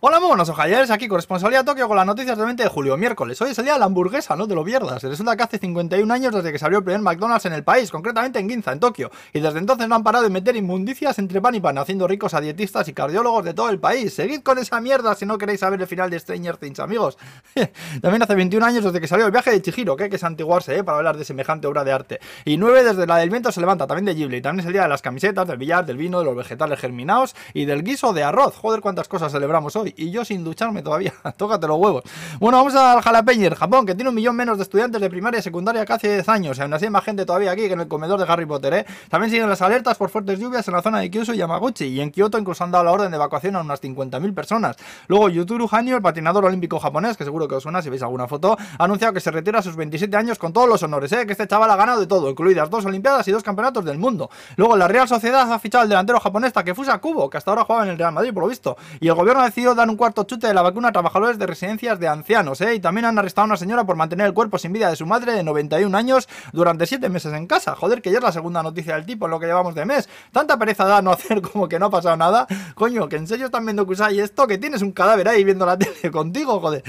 Hola, muy buenos ojalleres, aquí corresponsalía Tokio con las noticias del 20 de julio, miércoles. Hoy es el día de la hamburguesa, no te lo pierdas. Resulta que hace 51 años desde que se abrió el primer McDonald's en el país, concretamente en Ginza, en Tokio. Y desde entonces no han parado de meter inmundicias entre pan y pan, haciendo ricos a dietistas y cardiólogos de todo el país. Seguid con esa mierda si no queréis saber el final de Stranger Things, amigos. También hace 21 años desde que salió el viaje de Chihiro, que hay que santiguarse, ¿eh? Para hablar de semejante obra de arte. Y 9 desde la del viento se levanta, también de Ghibli. También es el día de las camisetas, del billar, del vino, de los vegetales germinados y del guiso de arroz. Joder, cuántas cosas celebramos hoy. Y yo sin duchar todavía. Tócate los huevos. Bueno, vamos al Jalapeñer, Japón, que tiene un millón menos de estudiantes de primaria y secundaria que hace 10 años. Aún así hay más gente todavía aquí que en el comedor de Harry Potter, ¿eh? También siguen las alertas por fuertes lluvias en la zona de Kyushu y Yamaguchi. Y en Kioto incluso han dado la orden de evacuación a unas 50.000 personas. Luego, Yuturu Hanyu, el patinador olímpico japonés, que seguro que os suena si veis alguna foto, ha anunciado que se retira a sus 27 años con todos los honores, ¿eh? Que este chaval ha ganado de todo, incluidas dos Olimpiadas y dos campeonatos del mundo. Luego, la Real Sociedad ha fichado al delantero japonés Takefusa Kubo, que hasta ahora jugaba en el Real Madrid, por lo visto. Y el gobierno ha decidido dar un cuarto chute de la vacuna a trabajadores de residencias de ancianos, ¿eh? Y también han arrestado a una señora por mantener el cuerpo sin vida de su madre de 91 años durante 7 meses en casa. Joder, que ya es la segunda noticia del tipo en lo que llevamos de mes. Tanta pereza da no hacer como que no ha pasado nada. Coño, que en serio están viendo que usáis esto, que tienes un cadáver ahí viendo la tele contigo, joder.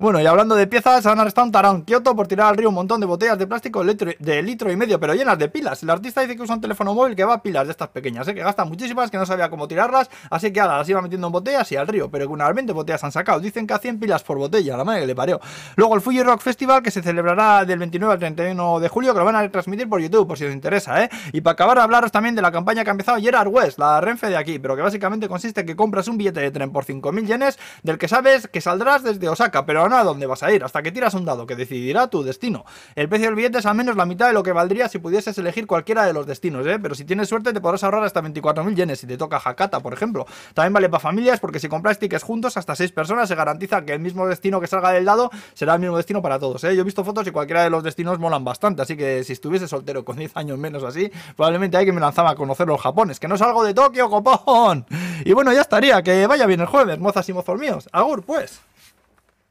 Bueno, y hablando de piezas, han arrestado un tarón Kioto por tirar al río un montón de botellas de plástico de litro, y medio, pero llenas de pilas. El artista dice que usa un teléfono móvil que va a pilas de estas pequeñas, ¿eh? que gasta muchísimas, que no sabía cómo tirarlas, así que ahora las iba metiendo en botellas y al río, pero que unas 20 botellas han sacado. Dicen que a 100 pilas por botella, la madre que le parió. Luego el Fuji Rock Festival, que se celebrará del 29 al 31 de julio, que lo van a transmitir por YouTube, por si os interesa, ¿eh? Y para acabar, hablaros también de la campaña que ha empezado Gerard West, la Renfe de aquí, pero que básicamente consiste en que compras un billete de tren por 5.000 yenes, del que sabes que saldrás desde Osaka, pero no a dónde vas a ir hasta que tiras un dado que decidirá tu destino. El precio del billete es al menos la mitad de lo que valdría si pudieses elegir cualquiera de los destinos, ¿eh? pero si tienes suerte te podrás ahorrar hasta 24.000 yenes si te toca Hakata, por ejemplo. También vale para familias porque si compras tickets juntos hasta 6 personas se garantiza que el mismo destino que salga del dado será el mismo destino para todos. ¿eh? Yo he visto fotos y cualquiera de los destinos molan bastante, así que si estuviese soltero con 10 años menos así, probablemente hay que me lanzaba a conocer los japones, que no salgo de Tokio, copón. Y bueno, ya estaría, que vaya bien el jueves, mozas y mozos míos. Agur, pues.